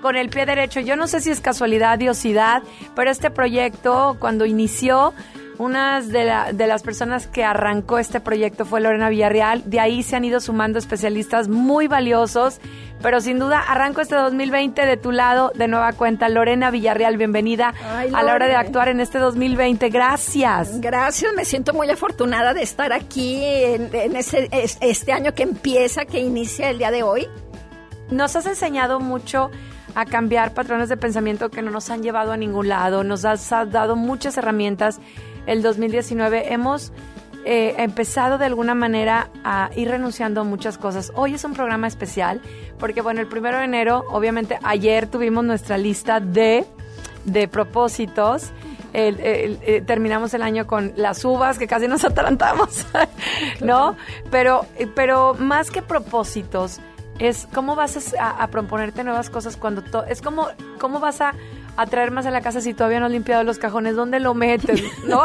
con el pie derecho. Yo no sé si es casualidad, diosidad, pero este proyecto cuando inició, una de, de, las personas que arrancó este proyecto fue Lorena Villarreal. De ahí se han ido sumando especialistas muy valiosos. Pero sin duda, arranco este 2020 de tu lado, de nueva cuenta. Lorena Villarreal, bienvenida Ay, a la hora de actuar en este 2020. Gracias. Gracias, me siento muy afortunada de estar aquí en, en ese, este año que empieza, que inicia el día de hoy. Nos has enseñado mucho a cambiar patrones de pensamiento que no nos han llevado a ningún lado. Nos has dado muchas herramientas. El 2019 hemos eh, empezado de alguna manera a ir renunciando a muchas cosas. Hoy es un programa especial porque, bueno, el primero de enero, obviamente ayer tuvimos nuestra lista de, de propósitos. El, el, el, terminamos el año con las uvas, que casi nos atarantamos, ¿no? Pero, pero más que propósitos, es cómo vas a, proponerte nuevas cosas cuando to, es como cómo vas a, a, traer más a la casa si todavía no has limpiado los cajones, ¿dónde lo metes? ¿No?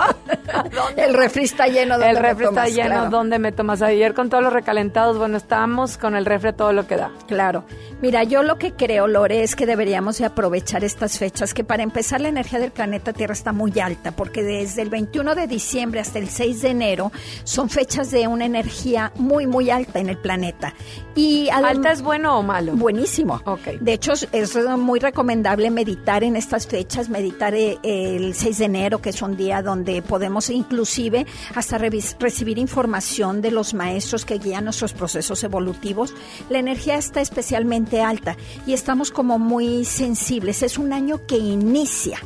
el refri está lleno, El refri está lleno, claro. ¿dónde me tomas? Ayer con todos los recalentados, bueno, estamos con el refri todo lo que da. Claro. Mira, yo lo que creo, Lore, es que deberíamos de aprovechar estas fechas, que para empezar la energía del planeta Tierra está muy alta, porque desde el 21 de diciembre hasta el 6 de enero son fechas de una energía muy, muy alta en el planeta. Y ¿Alta es bueno o malo? Buenísimo. Okay. De hecho, es muy recomendable meditar en estas fechas, meditar el 6 de enero, que es un día donde podemos inclusive hasta recibir información de los maestros que guían nuestros procesos evolutivos. La energía está especialmente alta y estamos como muy sensibles. Es un año que inicia.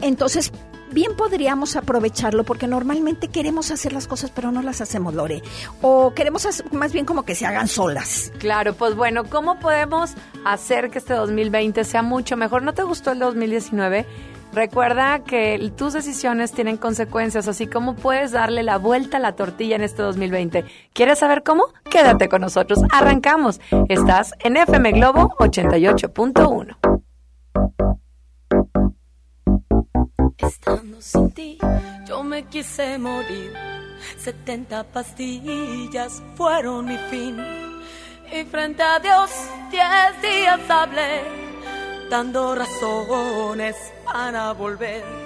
Entonces, bien podríamos aprovecharlo porque normalmente queremos hacer las cosas pero no las hacemos, Lore. O queremos más bien como que se hagan solas. Claro, pues bueno, ¿cómo podemos hacer que este 2020 sea mucho mejor? ¿No te gustó el 2019? Recuerda que tus decisiones tienen consecuencias, así como puedes darle la vuelta a la tortilla en este 2020. ¿Quieres saber cómo? Quédate con nosotros. Arrancamos. Estás en FM Globo 88.1. Estando sin ti, yo me quise morir. 70 pastillas fueron mi fin. Y frente a Dios, 10 días hablé, dando razones para volver.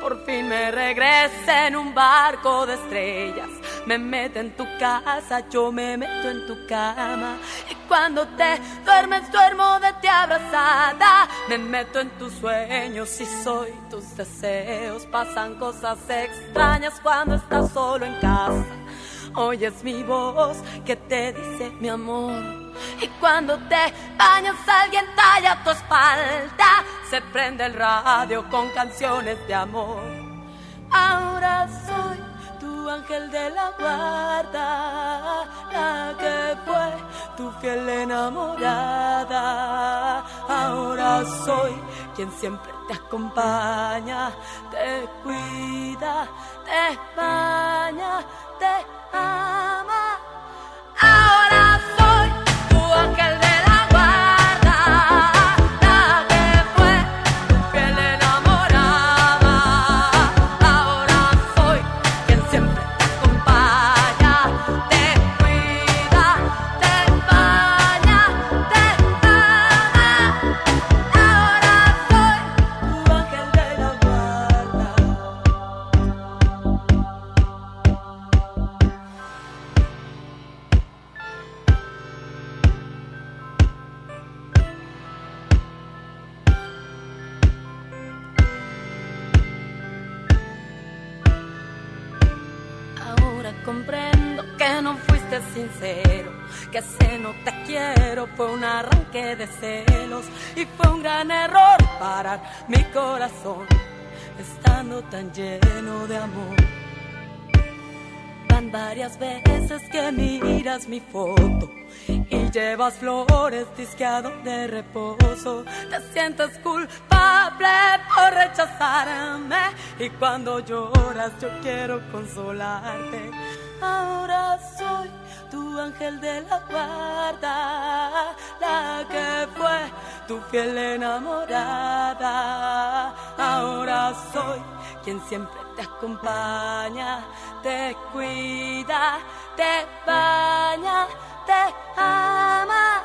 Por fin me regresé en un barco de estrellas. Me meto en tu casa, yo me meto en tu cama. Y cuando te duermes, duermo de ti abrazada. Me meto en tus sueños y soy tus deseos. Pasan cosas extrañas cuando estás solo en casa. Oyes mi voz que te dice mi amor. Y cuando te bañas alguien talla tu espalda. Se prende el radio con canciones de amor. Ahora soy tu ángel de la guarda, la que fue tu fiel enamorada. Ahora soy quien siempre te acompaña, te cuida, te baña, te fue un arranque de celos y fue un gran error parar mi corazón estando tan lleno de amor. Van varias veces que miras mi foto y llevas flores disqueado de reposo. Te sientes culpable por rechazarme y cuando lloras yo quiero consolarte. Ahora soy tu ángel de la guarda, la que fue tu fiel enamorada. Ahora soy quien siempre te acompaña, te cuida, te baña, te ama.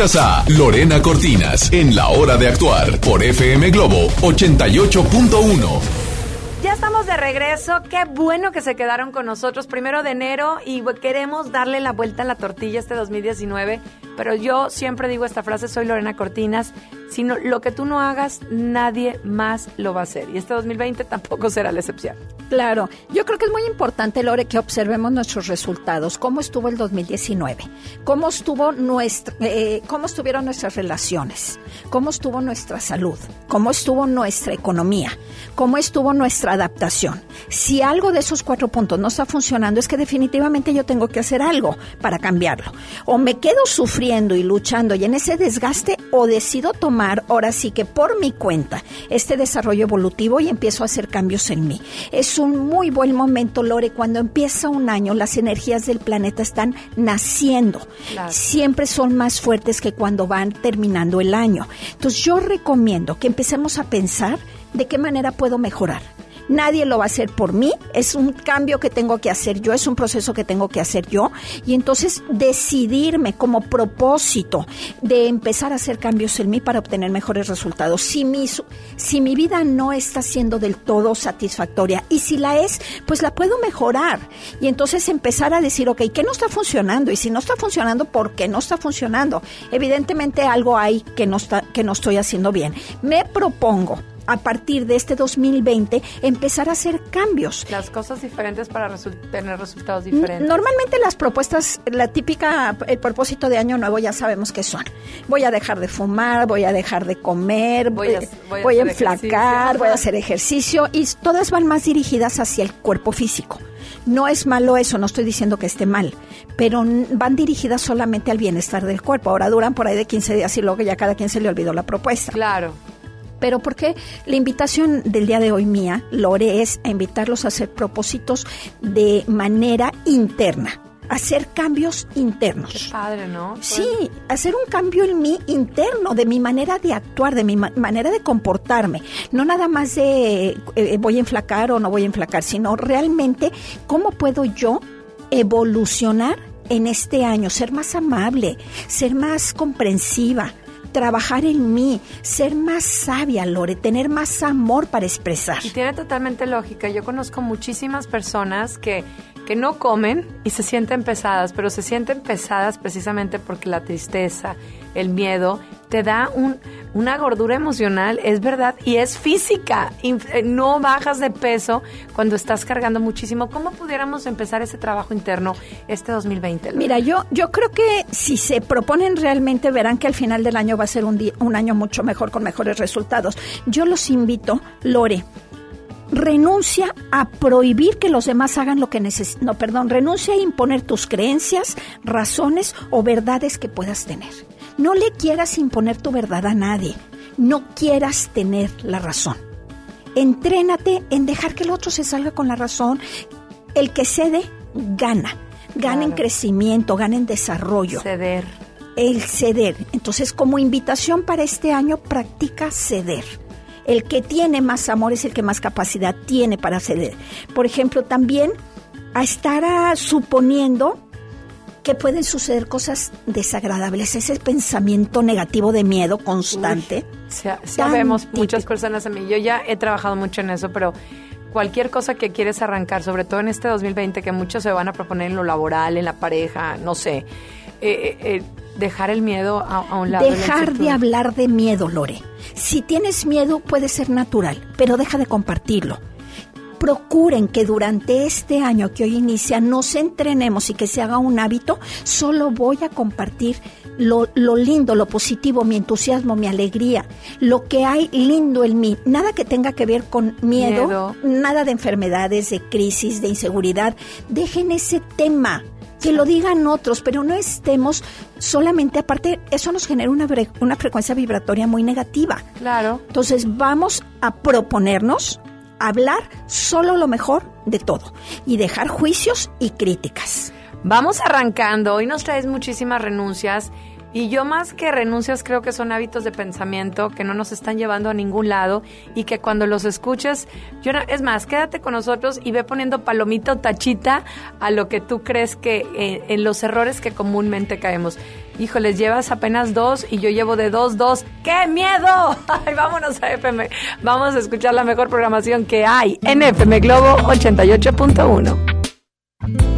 A Lorena Cortinas en La Hora de Actuar por FM Globo 88.1. Ya estamos de regreso. Qué bueno que se quedaron con nosotros primero de enero y queremos darle la vuelta a la tortilla este 2019. Pero yo siempre digo esta frase, soy Lorena Cortinas, sino lo que tú no hagas, nadie más lo va a hacer. Y este 2020 tampoco será la excepción. Claro, yo creo que es muy importante, Lore, que observemos nuestros resultados. ¿Cómo estuvo el 2019? ¿Cómo, estuvo nuestra, eh, ¿Cómo estuvieron nuestras relaciones? ¿Cómo estuvo nuestra salud? ¿Cómo estuvo nuestra economía? ¿Cómo estuvo nuestra adaptación? Si algo de esos cuatro puntos no está funcionando, es que definitivamente yo tengo que hacer algo para cambiarlo. O me quedo sufriendo y luchando y en ese desgaste, o decido tomar, ahora sí que por mi cuenta, este desarrollo evolutivo y empiezo a hacer cambios en mí. Un muy buen momento, Lore, cuando empieza un año, las energías del planeta están naciendo. Claro. Siempre son más fuertes que cuando van terminando el año. Entonces yo recomiendo que empecemos a pensar de qué manera puedo mejorar. Nadie lo va a hacer por mí, es un cambio que tengo que hacer yo, es un proceso que tengo que hacer yo y entonces decidirme como propósito de empezar a hacer cambios en mí para obtener mejores resultados. Si mi, si mi vida no está siendo del todo satisfactoria y si la es, pues la puedo mejorar y entonces empezar a decir, ok, ¿qué no está funcionando? Y si no está funcionando, ¿por qué no está funcionando? Evidentemente algo hay que no, está, que no estoy haciendo bien. Me propongo a partir de este 2020 empezar a hacer cambios. Las cosas diferentes para resu- tener resultados diferentes. Normalmente las propuestas, la típica, el propósito de año nuevo ya sabemos qué son. Voy a dejar de fumar, voy a dejar de comer, Voy a- eh, voy a voy a enflacar, voy a hacer ejercicio y todas van más dirigidas hacia el cuerpo físico. No es malo eso, no estoy diciendo que esté mal, pero van dirigidas solamente al bienestar del cuerpo. Ahora duran por ahí de 15 días y luego ya cada quien se le olvidó la propuesta. Claro. Pero porque la invitación del día de hoy mía, Lore, es a invitarlos a hacer propósitos de manera interna, hacer cambios internos. Padre, ¿no? Sí, hacer un cambio en mí interno, de mi manera de actuar, de mi ma- manera de comportarme. No nada más de eh, voy a enflacar o no voy a enflacar, sino realmente cómo puedo yo evolucionar en este año, ser más amable, ser más comprensiva, trabajar en mí, ser más sabia, Lore, tener más amor para expresar. Y tiene totalmente lógica. Yo conozco muchísimas personas que, que no comen y se sienten pesadas, pero se sienten pesadas precisamente porque la tristeza, el miedo, te da un, una gordura emocional, es verdad, y es física. Eh, No bajas de peso cuando estás cargando muchísimo. ¿Cómo pudiéramos empezar ese trabajo interno este 2020? Lore? Mira, yo, yo creo que si se proponen realmente verán que al final del año va a ser un, día- un año mucho mejor con mejores resultados. Yo los invito, Lore, renuncia a prohibir que los demás hagan lo que necesitan. No, perdón, renuncia a imponer tus creencias, razones o verdades que puedas tener. No le quieras imponer tu verdad a nadie. No quieras tener la razón. Entrénate en dejar que el otro se salga con la razón. El que cede, gana. Gana en crecimiento, gana en desarrollo. Ceder. el ceder. Entonces, como invitación para este año, practica ceder. El que tiene más amor es el que más capacidad tiene para ceder. Por ejemplo, también a estar suponiendo que pueden suceder cosas desagradables, ese pensamiento negativo de miedo constante. sabemos muchas personas a mí, yo ya he trabajado mucho en eso, pero cualquier cosa que quieres arrancar, sobre todo en este 2020 que muchos se van a proponer en lo laboral, en la pareja, no sé, eh, eh, eh, dejar el miedo a, un lado. Dejar de hablar de miedo, Lore. Si tienes miedo puede ser natural, pero deja de compartirlo. Procuren que durante este año que hoy inicia nos entrenemos y que se haga un hábito. Solo voy a compartir lo, lo, lindo, lo positivo, mi entusiasmo, mi alegría, lo que hay lindo en mí. Nada que tenga que ver con miedo, miedo. nada de enfermedades, de crisis, de inseguridad. Dejen ese tema que lo digan otros, pero no estemos solamente, aparte, eso nos genera una, una frecuencia vibratoria muy negativa. Claro. Entonces vamos a proponernos hablar solo lo mejor de todo y dejar juicios y críticas. Vamos arrancando, hoy nos traes muchísimas renuncias y yo más que renuncias creo que son hábitos de pensamiento que no nos están llevando a ningún lado y que cuando los escuches, yo es más, quédate con nosotros y ve poniendo palomita o tachita a lo que tú crees que eh, en los errores que comúnmente caemos. Híjoles, llevas apenas dos y yo llevo de dos, dos. ¡Qué miedo! Ay, vámonos a FM. Vamos a escuchar la mejor programación que hay en FM Globo 88.1.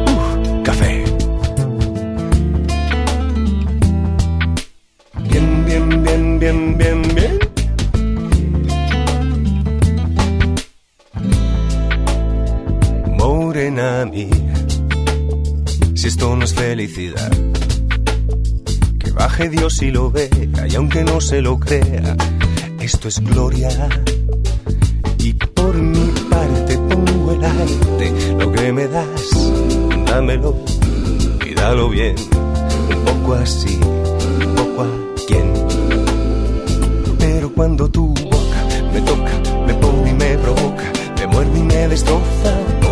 felicidad baje Dios y lo vea, y aunque no se lo crea, esto es gloria. Y por mi parte pongo el arte, lo que me das, dámelo y dalo bien, un poco así, un poco a quien. Pero cuando tu boca me toca, me pone y me provoca, me muerde y me destroza,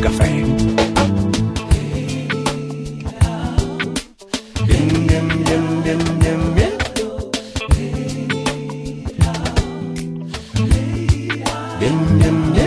café. Bien, bien, bien, bien, bien, bien. Bien, bien.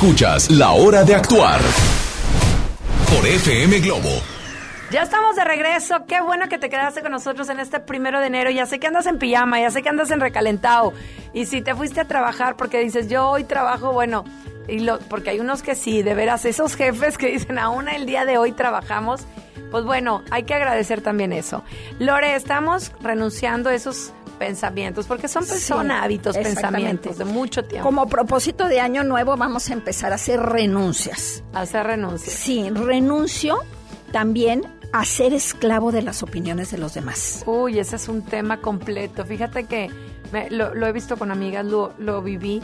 Escuchas La Hora de Actuar por FM Globo. Ya estamos de regreso. Qué bueno que te quedaste con nosotros en este primero de enero. Ya sé que andas en pijama, ya sé que andas en recalentado. Y si te fuiste a trabajar porque dices, yo hoy trabajo, bueno, y lo, porque hay unos que sí, de veras, esos jefes que dicen, aún el día de hoy trabajamos, pues bueno, hay que agradecer también eso. Lore, estamos renunciando a esos pensamientos, porque son, Sí, son hábitos, pensamientos de mucho tiempo. Como propósito de año nuevo vamos a empezar a hacer renuncias. Hacer renuncia. Sí, renuncio también a ser esclavo de las opiniones de los demás. Uy, ese es un tema completo. Fíjate que me- lo, lo he visto con amigas, lo, lo viví.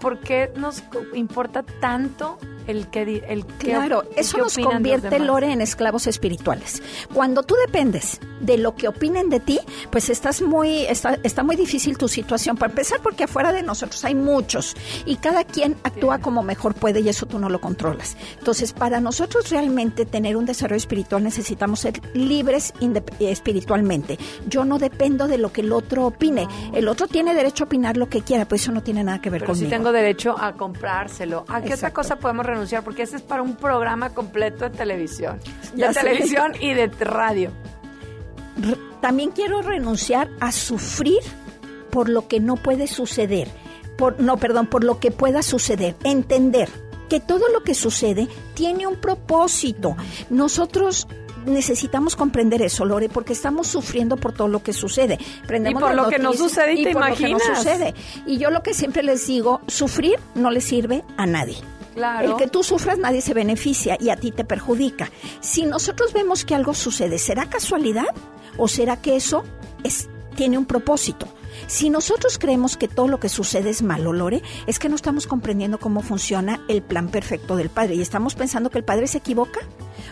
¿Por qué nos importa tanto el que el qué Claro, eso nos convierte? Lore, en esclavos espirituales. Cuando tú dependes de lo que opinen de ti, pues estás muy, está, está muy difícil tu situación. Para empezar, porque afuera de nosotros hay muchos y cada quien actúa como mejor puede y eso tú no lo controlas. Entonces, para nosotros realmente tener un desarrollo espiritual necesitamos ser libres espiritualmente. Yo no dependo de lo que el otro opine. El otro tiene derecho a opinar lo que quiera, pues eso no tiene nada que ver Pero sí conmigo. tengo derecho a comprárselo. ¿A qué otra cosa podemos renunciar? Porque ese es para un programa completo de televisión. Ya de sé. televisión y de radio. Re- también quiero renunciar a sufrir por lo que no puede suceder. Por, no, perdón, por lo que pueda suceder. Entender que todo lo que sucede tiene un propósito. Nosotros necesitamos comprender eso, Lore, porque estamos sufriendo por todo lo que sucede. Prendemos Y por lo que no noticias sucede y te por lo que no imaginas. sucede. Y yo lo que siempre les digo, sufrir no le sirve a nadie. Claro. El que tú sufras nadie se beneficia y a ti te perjudica. Si nosotros vemos que algo sucede, ¿será casualidad o será que eso es, tiene un propósito? Si nosotros creemos que todo lo que sucede es malo, Lore, es que no estamos comprendiendo cómo funciona el plan perfecto del Padre y estamos pensando que el Padre se equivoca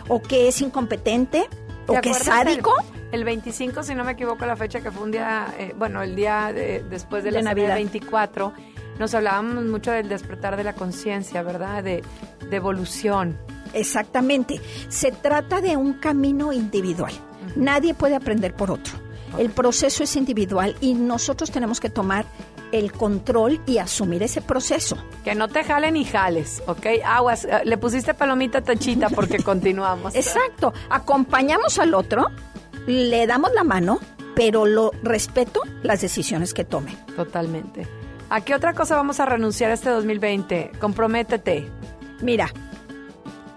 o que es incompetente ¿Te o que es el- sádico. El, 25, si no me equivoco, la fecha que fue un día, eh, bueno, el día de- después de la De Navidad. 24, nos hablábamos mucho del despertar de la conciencia, ¿verdad? De, de evolución. Exactamente. Se trata de un camino individual. Nadie puede aprender por otro. El proceso es individual y nosotros tenemos que tomar el control y asumir ese proceso. Que no te jalen y jales, ¿ok? Aguas, eh, le pusiste palomita tachita porque continuamos. Exacto. Acompañamos al otro, le damos la mano, pero lo respeto las decisiones que tome. Totalmente. ¿A qué otra cosa vamos a renunciar este 2020? Comprométete. Mira,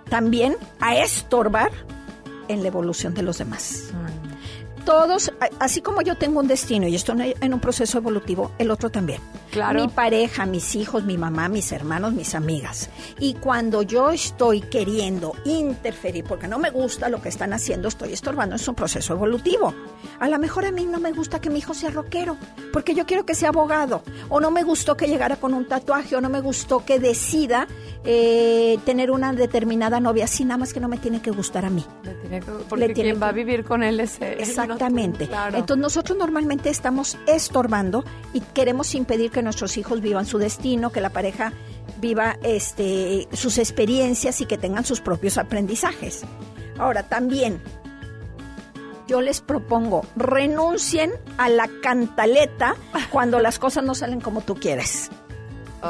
también a estorbar en la evolución de los demás. Todos, a- así como yo tengo un destino y estoy en un proceso evolutivo, el otro también. Claro. Mi pareja, mis hijos, mi mamá, mis hermanos, mis amigas. Y cuando yo estoy queriendo interferir, porque no me gusta lo que están haciendo, estoy estorbando, es un proceso evolutivo. A lo mejor a mí no me gusta que mi hijo sea rockero, porque yo quiero que sea abogado. O no me gustó que llegara con un tatuaje, o no me gustó que decida eh, tener una determinada novia, así nada más que no me tiene que gustar a mí. Le tiene que- porque Le tiene quien va a vivir con él es él, no Exactamente. claro. Entonces nosotros normalmente estamos estorbando y queremos impedir que nuestros hijos vivan su destino, que la pareja viva este, sus experiencias y que tengan sus propios aprendizajes. Ahora, también yo les propongo, renuncien a la cantaleta cuando las cosas no salen como tú quieres.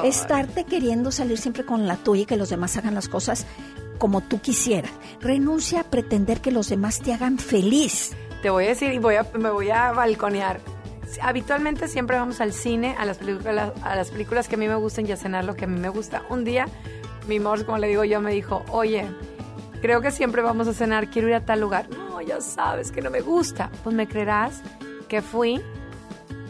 Estarte queriendo salir siempre con la tuya y que los demás hagan las cosas como tú quisieras. Renuncia a pretender que los demás te hagan feliz. Te voy a decir y voy a, me voy a balconear. Habitualmente siempre vamos al cine, a las películas, a las películas que a mí me gustan y a cenar lo que a mí me gusta. Un día, mi amor, como le digo yo, me dijo, oye, creo que siempre vamos a cenar, quiero ir a tal lugar. No, ya sabes que no me gusta. Pues me creerás que fui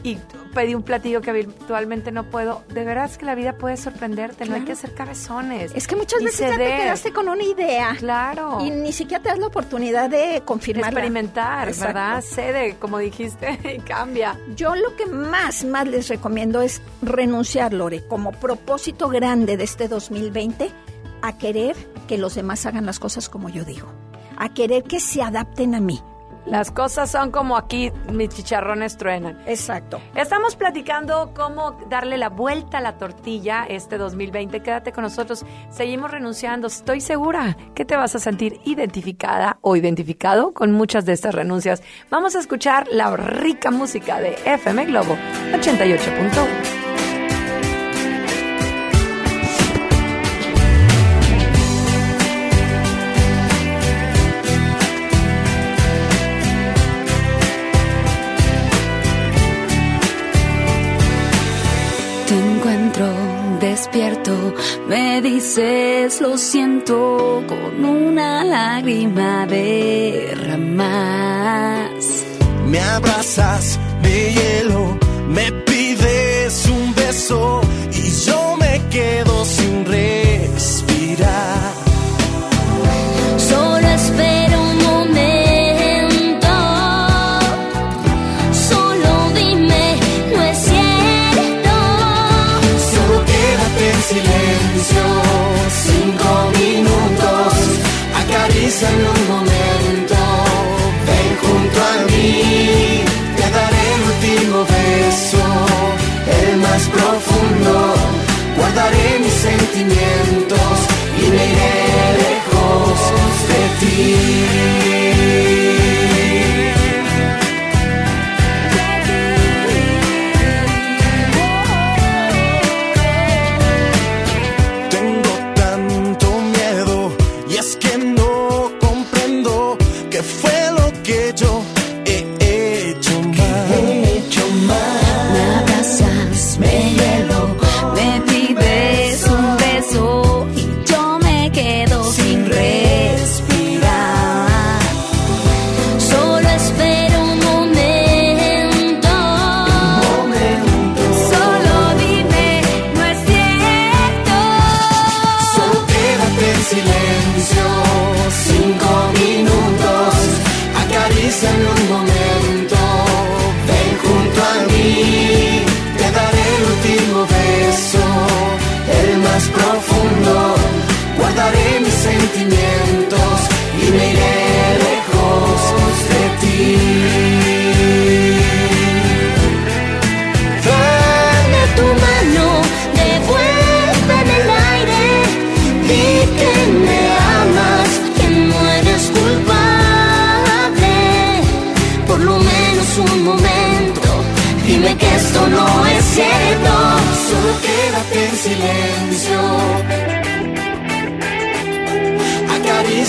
y pedí un platillo que habitualmente no puedo. De veras que la vida puede sorprenderte, no hay que ser cabezones. Es que muchas veces ya te quedaste con una idea. Claro. Y ni siquiera te das la oportunidad de confirmarla. experimentar, Exacto. ¿verdad? Cede, como dijiste, y cambia. Yo lo que más, más les recomiendo es renunciar, Lore, como propósito grande de este 2020, a querer que los demás hagan las cosas como yo digo. A querer que se adapten a mí. Las cosas son como aquí, mis chicharrones truenan. Exacto. Estamos platicando cómo darle la vuelta a la tortilla este 2020. Quédate con nosotros. Seguimos renunciando. Estoy segura que te vas a sentir identificada o identificado con muchas de estas renuncias. Vamos a escuchar la rica música de FM Globo 88.1. me dices lo siento con una lágrima derramas. Me abrazas de hielo, me pides un beso silencio, cinco minutos, acaríciame un momento, ven junto a mí, te daré el último beso, el más profundo, guardaré mis sentimientos y me iré lejos de ti.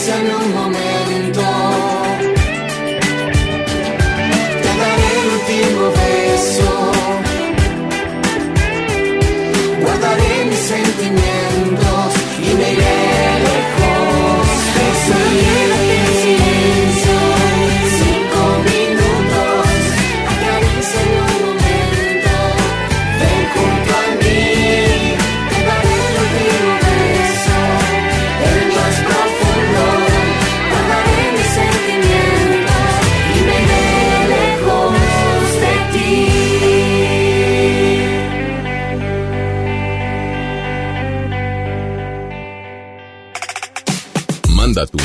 Acaríciame un momento.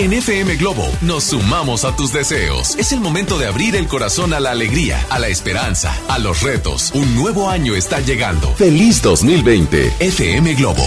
En FM Globo nos sumamos a tus deseos. Es el momento de abrir el corazón a la alegría, a la esperanza, a los retos. Un nuevo año está llegando. Feliz 2020. FM Globo.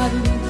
God.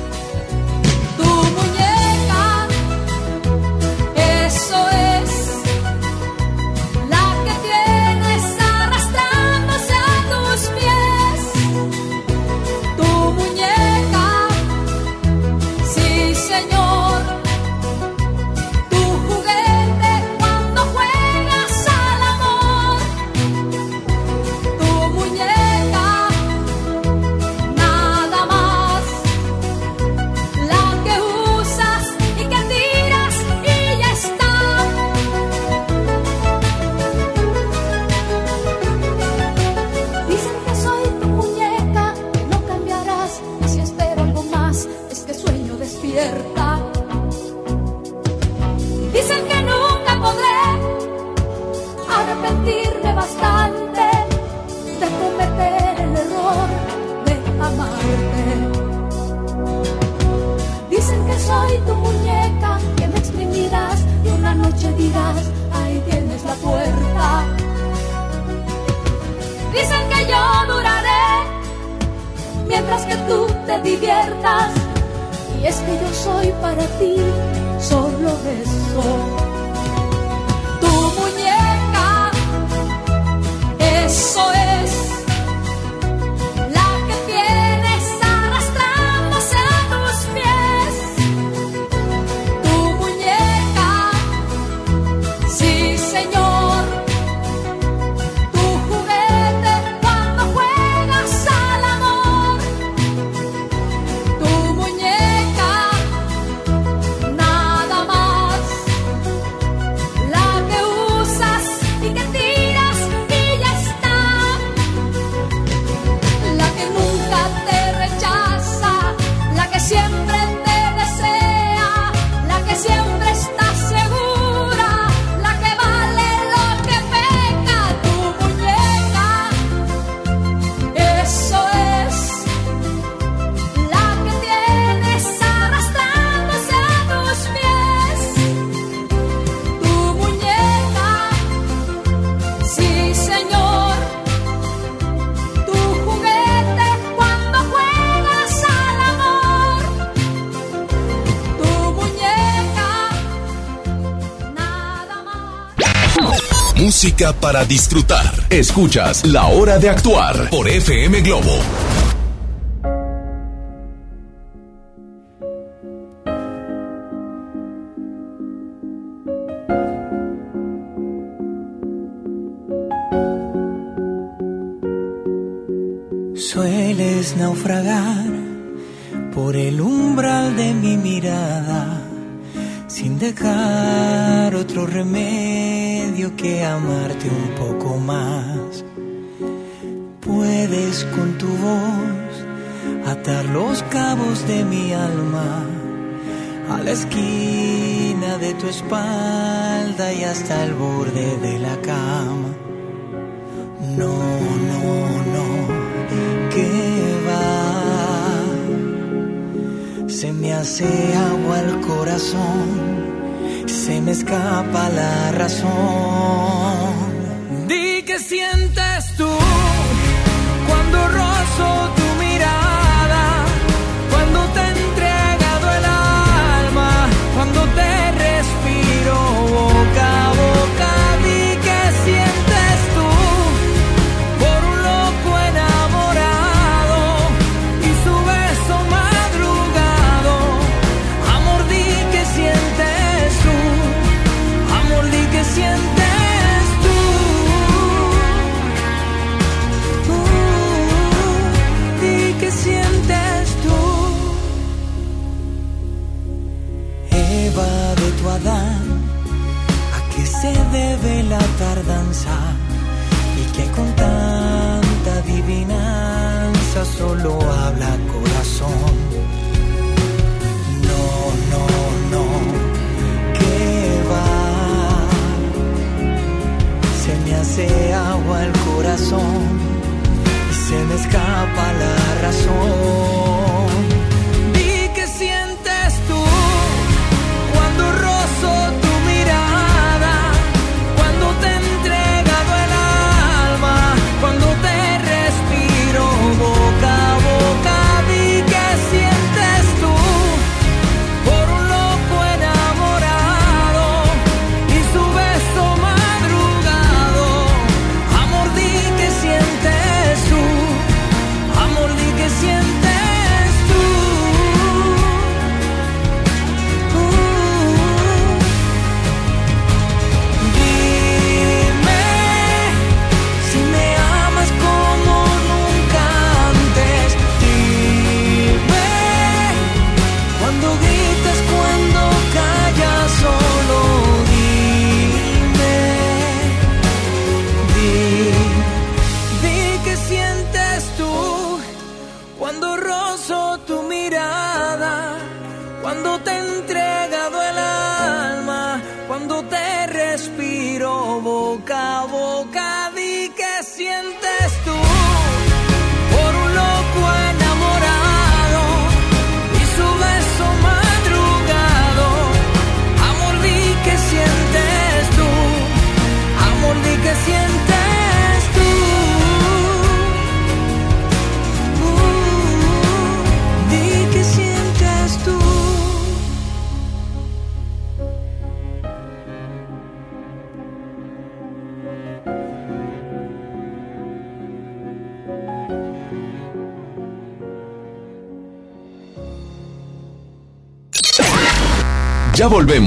para disfrutar. Escuchas La Hora de Actuar por FM Globo. song. La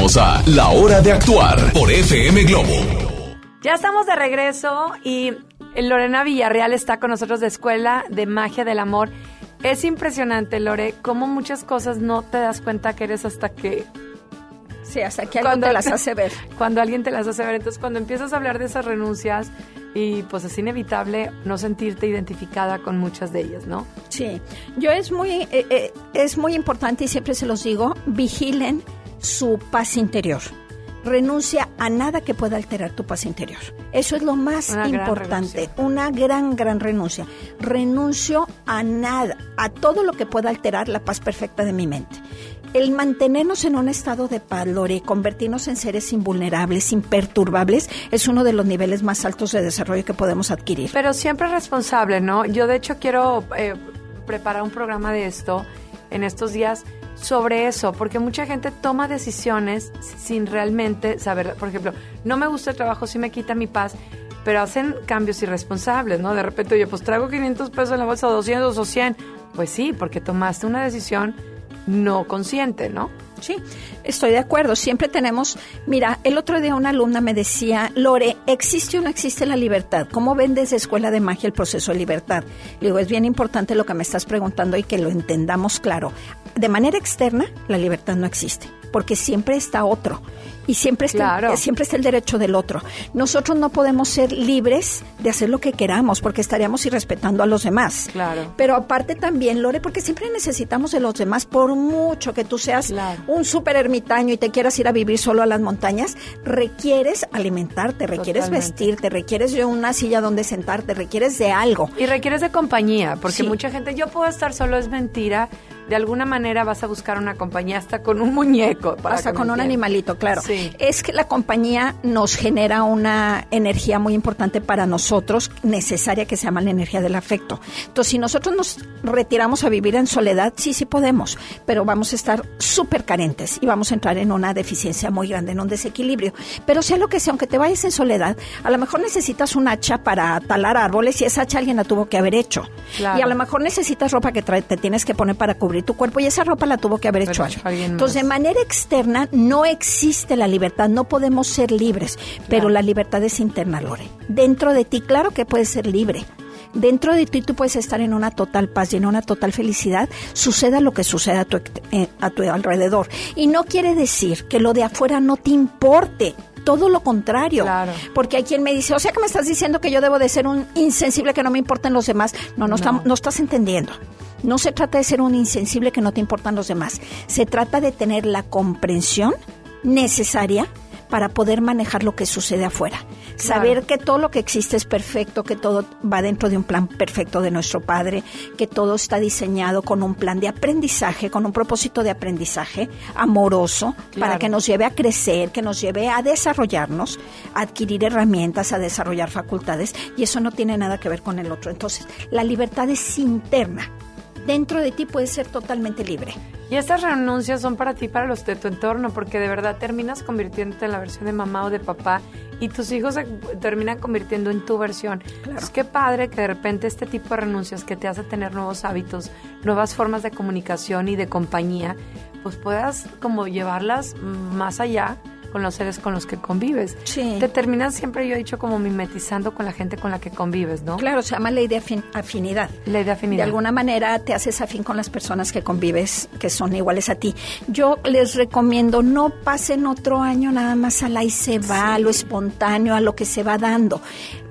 A La Hora de Actuar por FM Globo. Ya estamos de regreso y Lorena Villarreal está con nosotros de Escuela de Magia del Amor. Es impresionante, Lore, cómo muchas cosas no te das cuenta que eres hasta que... Sí, hasta que alguien te las hace ver. Cuando alguien te las hace ver. Entonces, cuando empiezas a hablar de esas renuncias y pues es inevitable no sentirte identificada con muchas de ellas, ¿no? Sí, yo es muy, eh, eh, es muy importante y siempre se los digo, vigilen su paz interior. Renuncia a nada que pueda alterar tu paz interior. Eso es lo más Una importante, una gran, gran renuncia. Renuncio a nada, a todo lo que pueda alterar la paz perfecta de mi mente. El mantenernos en un estado de paz, Lore, convertirnos en seres invulnerables, imperturbables, es uno de los niveles más altos de desarrollo que podemos adquirir. Pero siempre responsable, ¿no? Yo de hecho quiero eh, preparar un programa de esto en estos días sobre eso, porque mucha gente toma decisiones sin realmente saber, por ejemplo, no me gusta el trabajo, sí me quita mi paz, pero hacen cambios irresponsables, ¿no? De repente, oye, pues traigo 500 pesos en la bolsa, 200 o 100. Pues sí, porque tomaste una decisión no consciente, ¿no? Sí, estoy de acuerdo. Siempre tenemos, mira, el otro día una alumna me decía, Lore, ¿existe o no existe la libertad? ¿Cómo ven desde Escuela de Magia el proceso de libertad? Le digo, es bien importante lo que me estás preguntando y que lo entendamos claro. De manera externa, la libertad no existe, porque siempre está otro. Y siempre está, Claro. siempre está el derecho del otro. Nosotros no podemos ser libres de hacer lo que queramos, porque estaríamos irrespetando a los demás. Claro. Pero aparte también, Lore, porque siempre necesitamos de los demás, por mucho que tú seas Claro. un súper ermitaño y te quieras ir a vivir solo a las montañas, requieres alimentarte, requieres Totalmente. vestirte, requieres de una silla donde sentarte, requieres de algo. Y requieres de compañía, porque Sí. mucha gente, yo puedo estar solo, es mentira. De alguna manera vas a buscar una compañía hasta con un muñeco. para Hasta con un entiendan. animalito, claro. Sí. Es que la compañía nos genera una energía muy importante para nosotros, necesaria que se llama la energía del afecto. Entonces, si nosotros nos retiramos a vivir en soledad, sí, sí podemos, pero vamos a estar súper carentes y vamos a entrar en una deficiencia muy grande, en un desequilibrio. Pero sea lo que sea, aunque te vayas en soledad, a lo mejor necesitas un hacha para talar árboles y esa hacha alguien la tuvo que haber hecho. Claro. Y a lo mejor necesitas ropa que trae- te tienes que poner para cubrir tu cuerpo y esa ropa la tuvo que haber hecho hecho alguien. Entonces, de manera externa no existe la libertad, no podemos ser libres, pero la libertad es interna, Lore. Dentro de ti, claro que puedes ser libre. Dentro de ti tú puedes estar en una total paz y en una total felicidad, suceda lo que suceda a tu, eh, a tu alrededor. Y no quiere decir que lo de afuera no te importe. todo lo contrario. Claro. Porque hay quien me dice, o sea que me estás diciendo que yo debo de ser un insensible que no me importan los demás. No, no, está- no estás entendiendo. No se trata de ser un insensible que no te importan los demás. Se trata de tener la comprensión necesaria para poder manejar lo que sucede afuera. Saber que todo lo que existe es perfecto, que todo va dentro de un plan perfecto de nuestro Padre, que todo está diseñado con un plan de aprendizaje, con un propósito de aprendizaje amoroso, para que nos lleve a crecer, que nos lleve a desarrollarnos, a adquirir herramientas, a desarrollar facultades, y eso no tiene nada que ver con el otro. Entonces, la libertad es interna. Dentro de ti puedes ser totalmente libre. Y estas renuncias son para ti, para los de tu entorno, porque de verdad terminas convirtiéndote en la versión de mamá o de papá y tus hijos se terminan convirtiendo en tu versión. Es que padre que de repente este tipo de renuncias que te hace tener nuevos hábitos, nuevas formas de comunicación y de compañía, pues puedas como llevarlas más allá con los seres con los que convives. Sí. Te terminas siempre, yo he dicho, como mimetizando con la gente con la que convives, ¿no? Claro, se llama ley de afin- afinidad. Ley de afinidad. De alguna manera te haces afín con las personas que convives, que son iguales a ti. Yo les recomiendo no pasen otro año nada más a la y se va, a lo espontáneo, a lo que se va dando.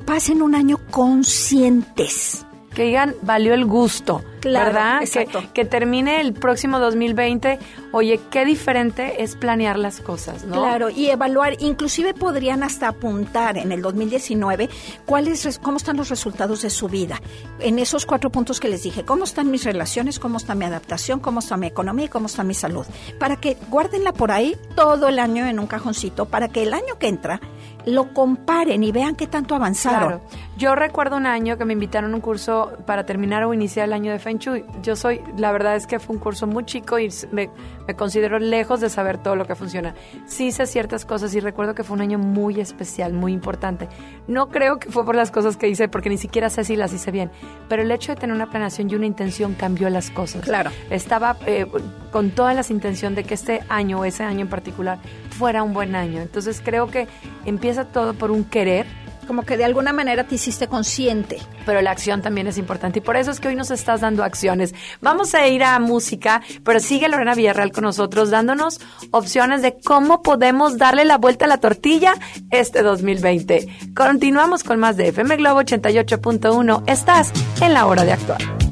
Pasen un año conscientes. que digan valió el gusto, Claro, ¿verdad? Exacto. que termine el próximo 2020, oye, qué diferente es planear las cosas, ¿no? Claro, y evaluar, inclusive podrían hasta apuntar en el 2019 cuáles, cómo están los resultados de su vida. En esos cuatro puntos que les dije, cómo están mis relaciones, cómo está mi adaptación, cómo está mi economía y cómo está mi salud. Para que guárdenla por ahí todo el año en un cajoncito, para que el año que entra lo comparen y vean qué tanto avanzaron. Claro. Yo recuerdo un año que me invitaron a un curso para terminar o iniciar el año de Feng Shui. Yo soy, la verdad es que fue un curso muy chico y me, me considero lejos de saber todo lo que funciona. Sí sé ciertas cosas y recuerdo que fue un año muy especial, muy importante. No creo que fue por las cosas que hice, porque ni siquiera sé si las hice bien, pero el hecho de tener una planeación y una intención cambió las cosas. Claro. Estaba eh, con todas las intención de que este año o ese año en particular fuera un buen año. Entonces creo que empieza todo por un querer, Como que de alguna manera te hiciste consciente. pero la acción también es importante. Y por eso es que hoy nos estás dando acciones. Vamos a ir a música, pero sigue Lorena Villarreal con nosotros dándonos opciones de cómo podemos darle la vuelta a la tortilla este 2020. Continuamos con más de FM Globo 88.1. Estás en la hora de actuar.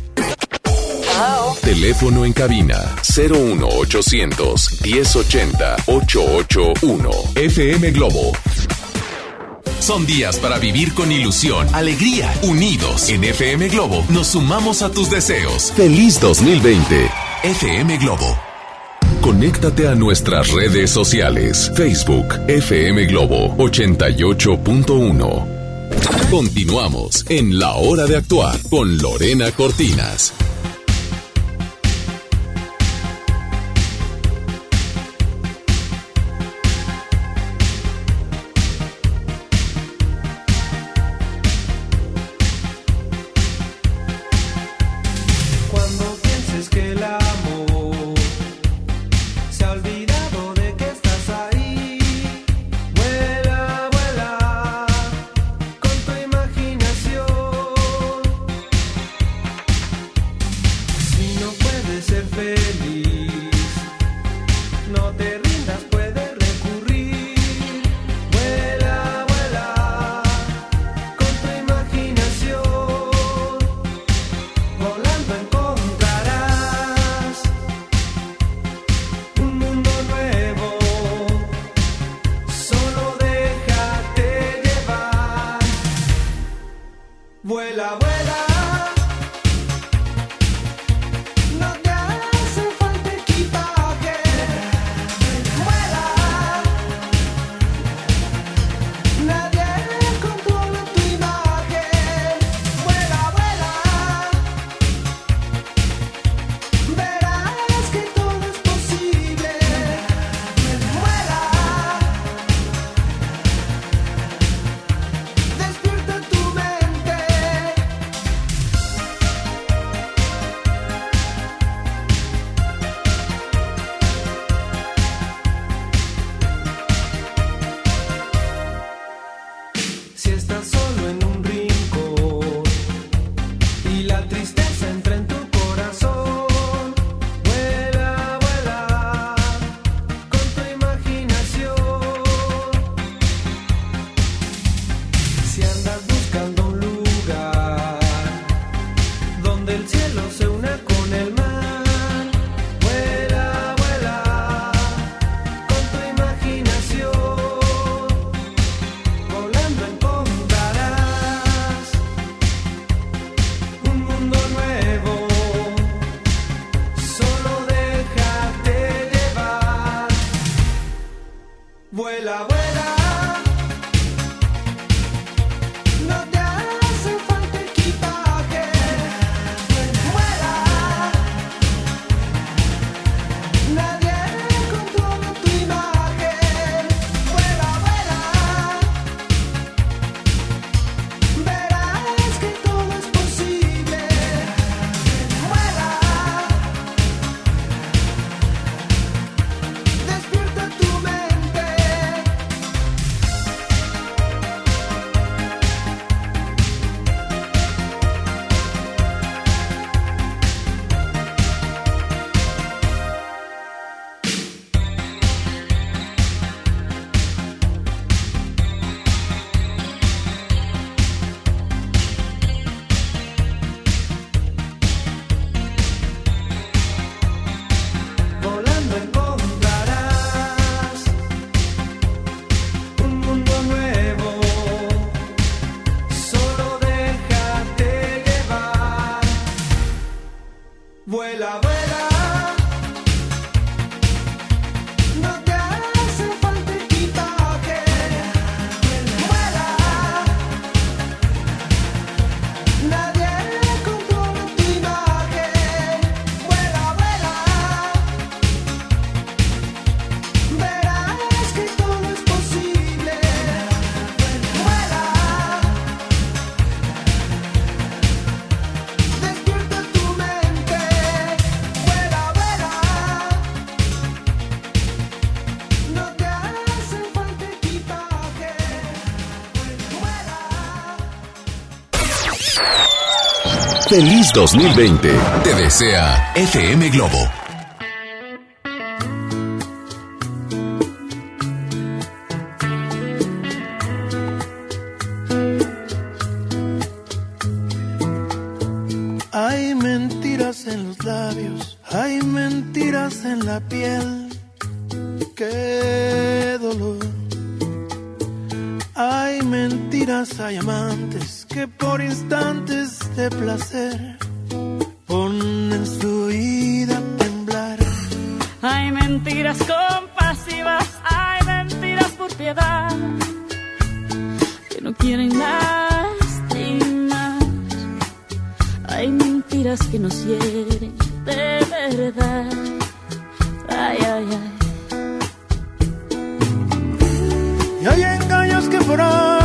Teléfono en cabina 01800 1080 881 FM Globo. Son días para vivir con ilusión, alegría, unidos. En FM Globo nos sumamos a tus deseos. Feliz 2020. FM Globo. Conéctate a nuestras redes sociales. Facebook, FM Globo 88.1. Continuamos en La Hora de Actuar con Lorena Cortinas. Feliz 2020. Te desea FM Globo. Mentiras compasivas, hay mentiras por piedad que no quieren lastimar. Hay mentiras que nos hieren de verdad. Ay, ay, ay. Y hay engaños que por años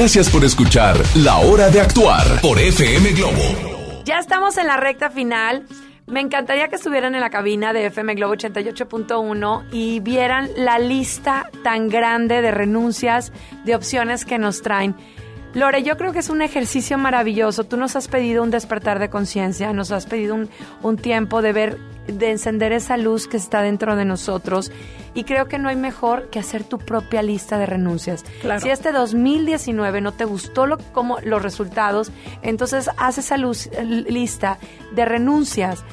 Gracias por escuchar La Hora de Actuar por FM Globo. Ya estamos en la recta final. Me encantaría que estuvieran en la cabina de FM Globo 88.1 y vieran la lista tan grande de renuncias, de opciones que nos traen. Lore, yo creo que es un ejercicio maravilloso. Tú nos has pedido un despertar de conciencia, nos has pedido un, un tiempo de ver, de encender esa luz que está dentro de nosotros. Y creo que no hay mejor que hacer tu propia lista de renuncias. Claro. Si este 2019 no te gustó lo, como, los resultados, entonces haz esa luz, lista de renuncias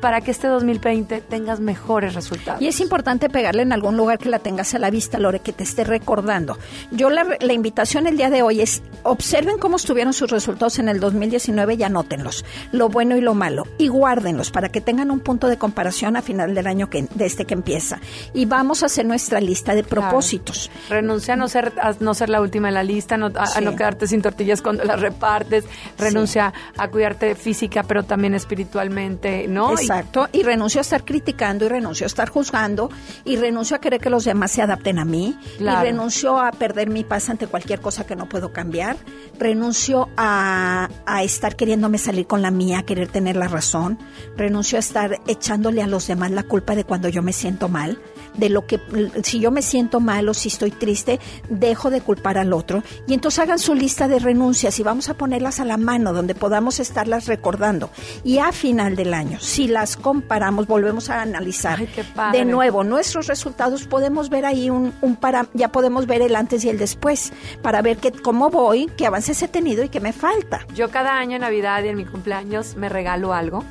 para que este 2020 tengas mejores resultados. Y es importante pegarle en algún lugar que la tengas a la vista, Lore, que te esté recordando. Yo la, la invitación el día de hoy es observen cómo estuvieron sus resultados en el 2019 y anótenlos, lo bueno y lo malo, y guárdenlos para que tengan un punto de comparación a final del año que, de este que empieza. Y vamos a hacer nuestra lista de propósitos. Renuncia a no ser, a no ser la última en la lista, no- a, a Sí. no quedarte sin tortillas cuando las repartes, renuncia a cuidarte física, pero también espiritualmente, ¿no? Y- Exacto, y renuncio a estar criticando, y renuncio a estar juzgando, y renuncio a querer que los demás se adapten a mí, Claro. y renuncio a perder mi paz ante cualquier cosa que no puedo cambiar, renuncio a, a estar queriéndome salir con la mía, querer tener la razón, renuncio a estar echándole a los demás la culpa de cuando yo me siento mal, de lo que, si yo me siento mal o si estoy triste, dejo de culpar al otro, y entonces hagan su lista de renuncias y vamos a ponerlas a la mano donde podamos estarlas recordando. Y a final del año, si las comparamos, volvemos a analizar padre. de nuevo nuestros resultados, podemos ver ahí un, un para, ya podemos ver el antes y el después, para ver que, cómo voy, qué avances he tenido y qué me falta. Yo cada año en Navidad y en mi cumpleaños me regalo algo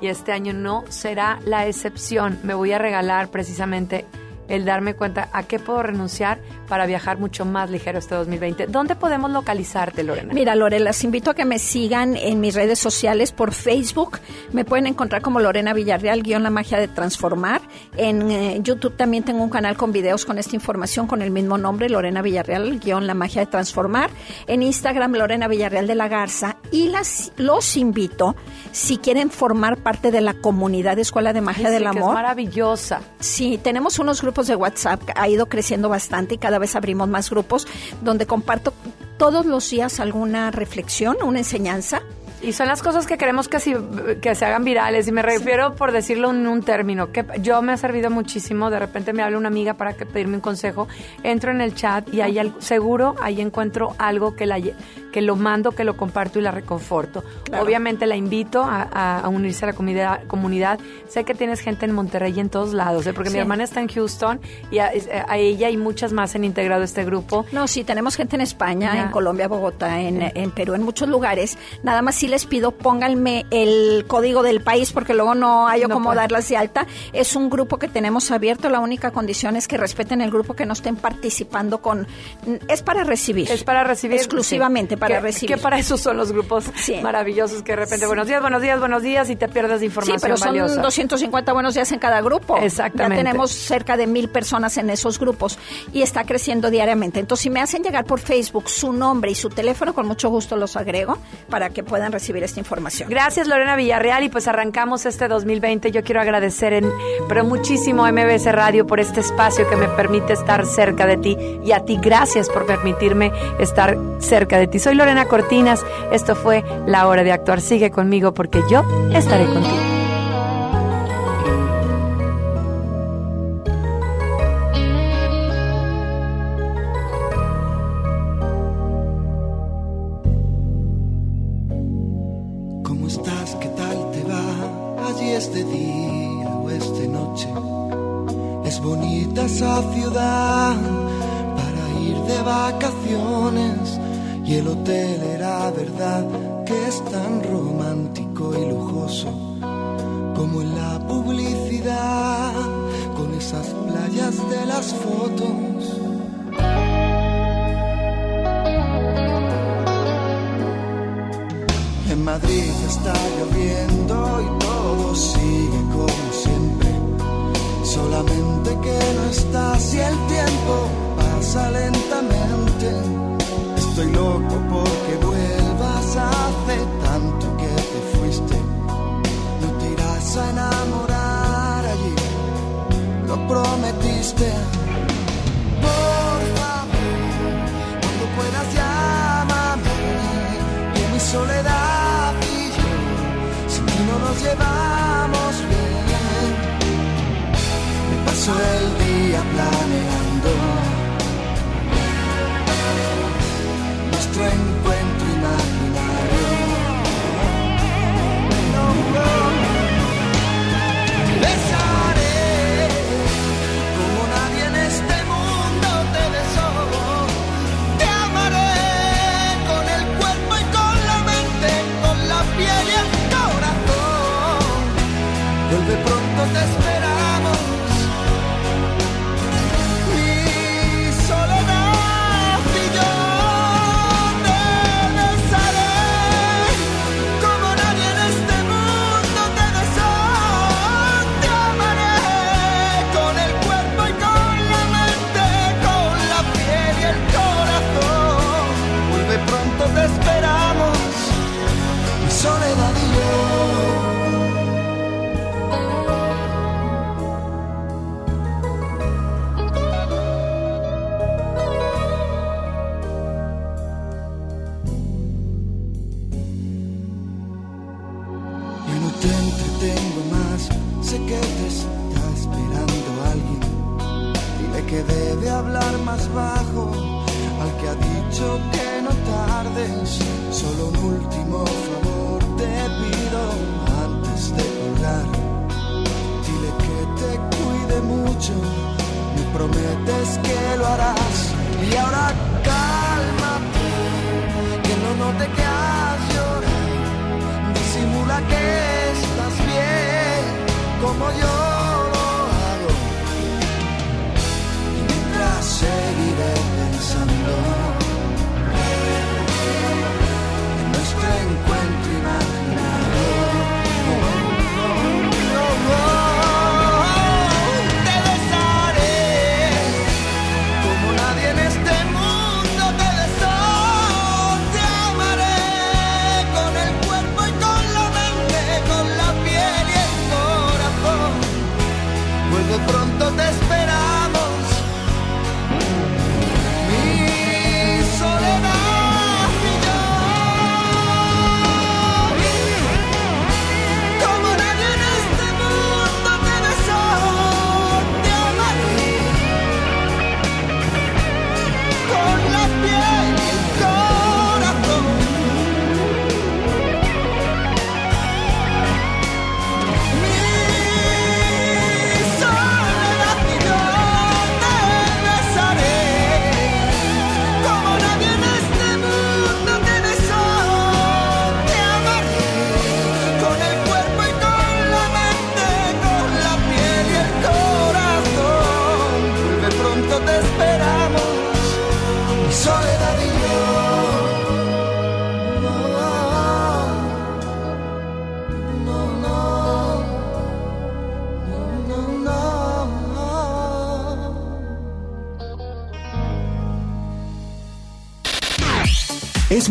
y este año no será la excepción. Me voy a regalar precisamente el darme cuenta a qué puedo renunciar para viajar mucho más ligero este 2020. ¿Dónde podemos localizarte, Lorena? Mira, Lore, las invito a que me sigan en mis redes sociales por Facebook. Me pueden encontrar como Lorena Villarreal, guion La Magia de Transformar. En eh, YouTube también tengo un canal con videos con esta información con el mismo nombre, Lorena Villarreal, guion La Magia de Transformar. En Instagram, Lorena Villarreal de la Garza. Y las, los invito, si quieren formar parte de la comunidad de Escuela de Magia Ay, del sí, que es Amor. maravillosa. Sí, tenemos unos grupos de WhatsApp, ha ido creciendo bastante y cada vez abrimos más grupos donde comparto todos los días alguna reflexión, una enseñanza. Y son las cosas que queremos que, si- que se hagan virales. Y me refiero, por decirlo en un término, que yo me ha servido muchísimo. De repente me habla una amiga para que pedirme un consejo. Entro en el chat y ahí seguro ahí encuentro algo que, la, que lo mando, que lo comparto y la reconforto. Claro. Obviamente la invito a, a- a unirse a la comunidad, comunidad. Sé que tienes gente en Monterrey y en todos lados, ¿eh? porque mi Sí. hermana está en Houston y a, a ella y muchas más han integrado este grupo. No, sí, tenemos gente en España, Ya. en Colombia, Bogotá, en, en Perú, en muchos lugares. Nada más sí les pido, pónganme el código del país porque luego no hay No cómo darlas de alta. Es un grupo que tenemos abierto. La única condición es que respeten el grupo, que no estén participando con... Es para recibir. Es para recibir. Exclusivamente sí. Para Que- recibir. Que para eso son los grupos maravillosos que de repente, buenos días, buenos días, buenos días, y te pierdes de Sí, información pero son valiosa. 250 buenos días en cada grupo. Exactamente. Ya tenemos cerca de mil personas en esos grupos y está creciendo diariamente. Entonces, si me hacen llegar por Facebook su nombre y su teléfono, con mucho gusto los agrego para que puedan recibir esta información. Gracias Lorena Villarreal y pues arrancamos este 2020. Yo quiero agradecer en, pero muchísimo a MBS Radio por este espacio que me permite estar cerca de ti y a ti gracias por permitirme estar cerca de ti. Soy Lorena Cortinas. Esto fue La Hora de Actuar. Sigue conmigo porque yo estaré contigo.